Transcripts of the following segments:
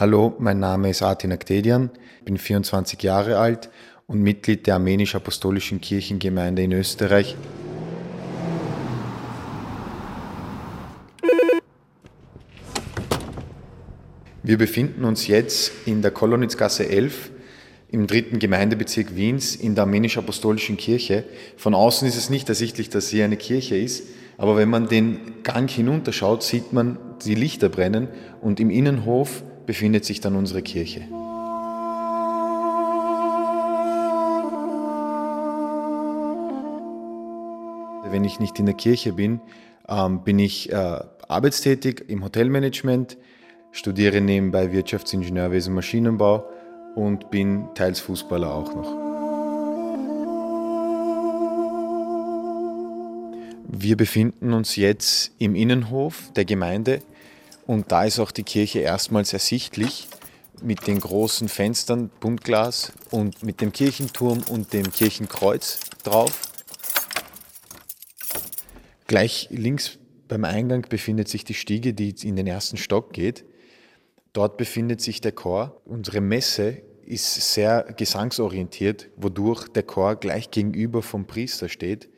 Hallo, mein Name ist Artin Aktedian, bin 24 Jahre alt und Mitglied der Armenisch-Apostolischen Kirchengemeinde in Österreich. Wir befinden uns jetzt in der Kolonitzgasse 11 im dritten Gemeindebezirk Wiens in der Armenisch-Apostolischen Kirche. Von außen ist es nicht ersichtlich, dass hier eine Kirche ist, aber wenn man den Gang hinunterschaut, sieht man die Lichter brennen und im Innenhof befindet sich dann unsere Kirche. Wenn ich nicht in der Kirche bin, ähm, bin ich äh, arbeitstätig im Hotelmanagement, studiere nebenbei Wirtschaftsingenieurwesen Maschinenbau und bin teils Fußballer auch noch. Wir befinden uns jetzt im Innenhof der Gemeinde und da ist auch die Kirche erstmals ersichtlich mit den großen Fenstern, Buntglas und mit dem Kirchenturm und dem Kirchenkreuz drauf. Gleich links beim Eingang befindet sich die Stiege, die in den ersten Stock geht. Dort befindet sich der Chor. Unsere Messe ist sehr gesangsorientiert, wodurch der Chor gleich gegenüber vom Priester steht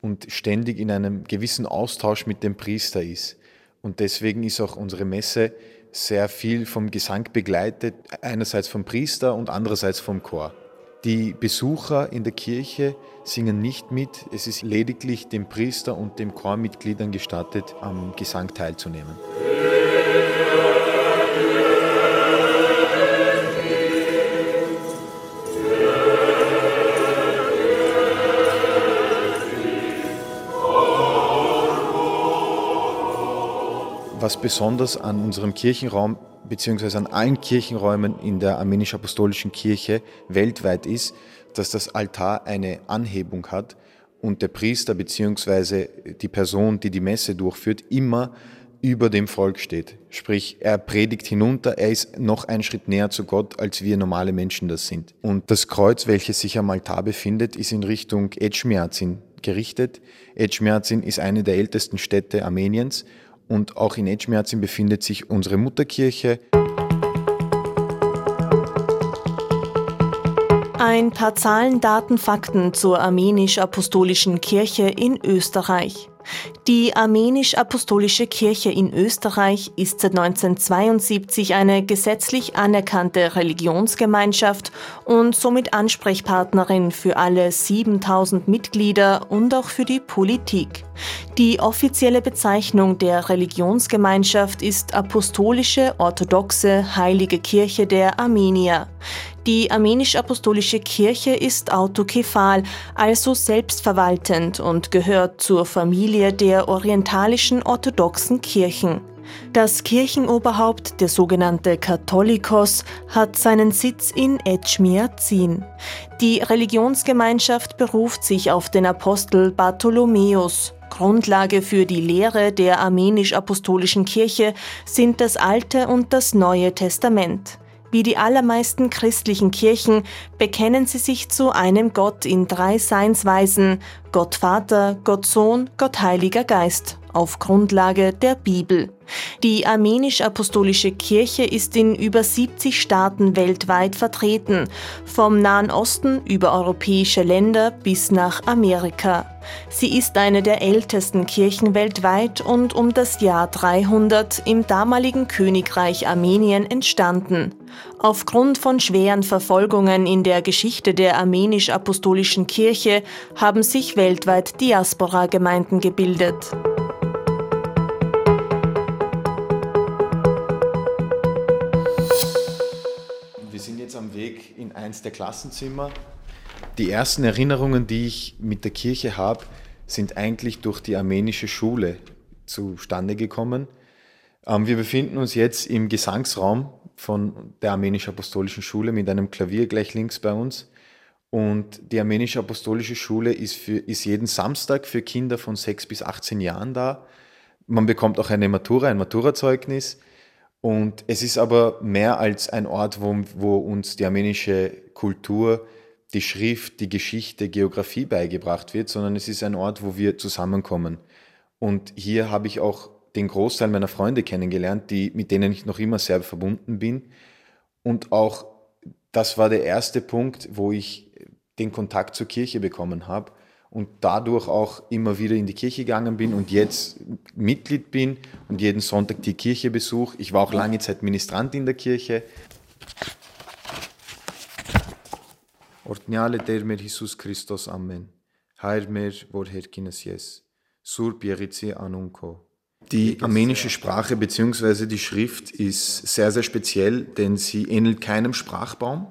und ständig in einem gewissen Austausch mit dem Priester ist. Und deswegen ist auch unsere Messe sehr viel vom Gesang begleitet, einerseits vom Priester und andererseits vom Chor. Die Besucher in der Kirche singen nicht mit, es ist lediglich dem Priester und dem Chormitgliedern gestattet, am Gesang teilzunehmen. Was besonders an unserem Kirchenraum beziehungsweise an allen Kirchenräumen in der armenisch-apostolischen Kirche weltweit ist, dass das Altar eine Anhebung hat und der Priester beziehungsweise die Person, die die Messe durchführt, immer über dem Volk steht. Sprich, er predigt hinunter, er ist noch einen Schritt näher zu Gott, als wir normale Menschen das sind. Und das Kreuz, welches sich am Altar befindet, ist in Richtung Etschmiazin gerichtet. Etschmiazin ist eine der ältesten Städte Armeniens und auch in Etschmerzin befindet sich unsere Mutterkirche. Ein paar Zahlen, Daten, Fakten zur armenisch-apostolischen Kirche in Österreich. Die Armenisch-Apostolische Kirche in Österreich ist seit 1972 eine gesetzlich anerkannte Religionsgemeinschaft und somit Ansprechpartnerin für alle 7000 Mitglieder und auch für die Politik. Die offizielle Bezeichnung der Religionsgemeinschaft ist Apostolische Orthodoxe Heilige Kirche der Armenier. Die armenisch-apostolische Kirche ist autokephal, also selbstverwaltend und gehört zur Familie der orientalischen orthodoxen Kirchen. Das Kirchenoberhaupt, der sogenannte Katholikos, hat seinen Sitz in Etschmiazin. Die Religionsgemeinschaft beruft sich auf den Apostel Bartholomäus. Grundlage für die Lehre der armenisch-apostolischen Kirche sind das Alte und das Neue Testament. Wie die allermeisten christlichen Kirchen bekennen sie sich zu einem Gott in drei Seinsweisen, Gott Vater, Gott Sohn, Gott Heiliger Geist, auf Grundlage der Bibel. Die armenisch-apostolische Kirche ist in über 70 Staaten weltweit vertreten, vom Nahen Osten über europäische Länder bis nach Amerika. Sie ist eine der ältesten Kirchen weltweit und um das Jahr 300 im damaligen Königreich Armenien entstanden. Aufgrund von schweren Verfolgungen in der Geschichte der armenisch-apostolischen Kirche haben sich weltweit Diaspora-Gemeinden gebildet. Wir sind jetzt am Weg in eins der Klassenzimmer. Die ersten Erinnerungen, die ich mit der Kirche habe, sind eigentlich durch die armenische Schule zustande gekommen. Ähm, wir befinden uns jetzt im Gesangsraum von der armenisch-apostolischen Schule mit einem Klavier gleich links bei uns. Und die armenisch-apostolische Schule ist, für, ist jeden Samstag für Kinder von 6 bis 18 Jahren da. Man bekommt auch eine Matura, ein Maturazeugnis. Und es ist aber mehr als ein Ort, wo, wo uns die armenische Kultur, die Schrift, die Geschichte, Geografie beigebracht wird, sondern es ist ein Ort, wo wir zusammenkommen. Und hier habe ich auch den Großteil meiner Freunde kennengelernt, die, mit denen ich noch immer sehr verbunden bin. Und auch das war der erste Punkt, wo ich den Kontakt zur Kirche bekommen habe und dadurch auch immer wieder in die Kirche gegangen bin und jetzt Mitglied bin und jeden Sonntag die Kirche besuche. Ich war auch lange Zeit Ministrant in der Kirche. Ortniale der mir Jesus Christus Amen. Heir mer vorherkines Jes. Sur pierici anunco. Die armenische Sprache bzw. die Schrift ist sehr, sehr speziell, denn sie ähnelt keinem Sprachbaum.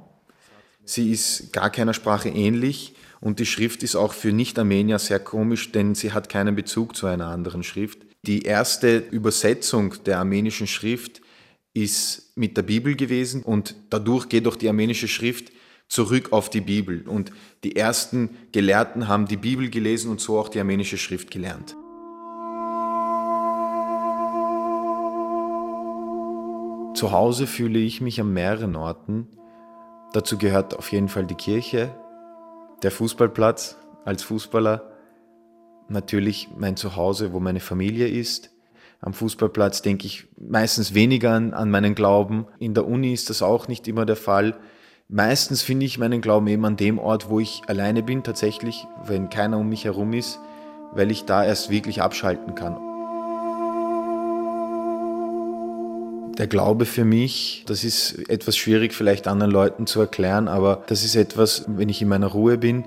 Sie ist gar keiner Sprache ähnlich und die Schrift ist auch für Nicht-Armenier sehr komisch, denn sie hat keinen Bezug zu einer anderen Schrift. Die erste Übersetzung der armenischen Schrift ist mit der Bibel gewesen und dadurch geht auch die armenische Schrift zurück auf die Bibel. Und die ersten Gelehrten haben die Bibel gelesen und so auch die armenische Schrift gelernt. Zu Hause fühle ich mich an mehreren Orten. Dazu gehört auf jeden Fall die Kirche, der Fußballplatz als Fußballer, natürlich mein Zuhause, wo meine Familie ist. Am Fußballplatz denke ich meistens weniger an, an meinen Glauben. In der Uni ist das auch nicht immer der Fall. Meistens finde ich meinen Glauben eben an dem Ort, wo ich alleine bin, tatsächlich, wenn keiner um mich herum ist, weil ich da erst wirklich abschalten kann. Der Glaube für mich, das ist etwas schwierig vielleicht anderen Leuten zu erklären, aber das ist etwas, wenn ich in meiner Ruhe bin,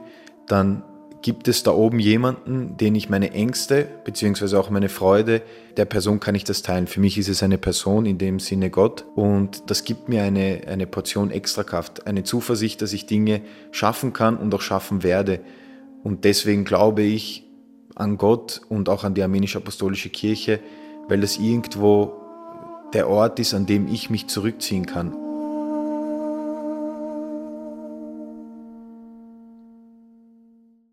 dann gibt es da oben jemanden, den ich meine Ängste beziehungsweise auch meine Freude, der Person kann ich das teilen. Für mich ist es eine Person, in dem Sinne Gott. Und das gibt mir eine, eine Portion Extrakraft, eine Zuversicht, dass ich Dinge schaffen kann und auch schaffen werde. Und deswegen glaube ich an Gott und auch an die armenische apostolische Kirche, weil das irgendwo der Ort ist, an dem ich mich zurückziehen kann.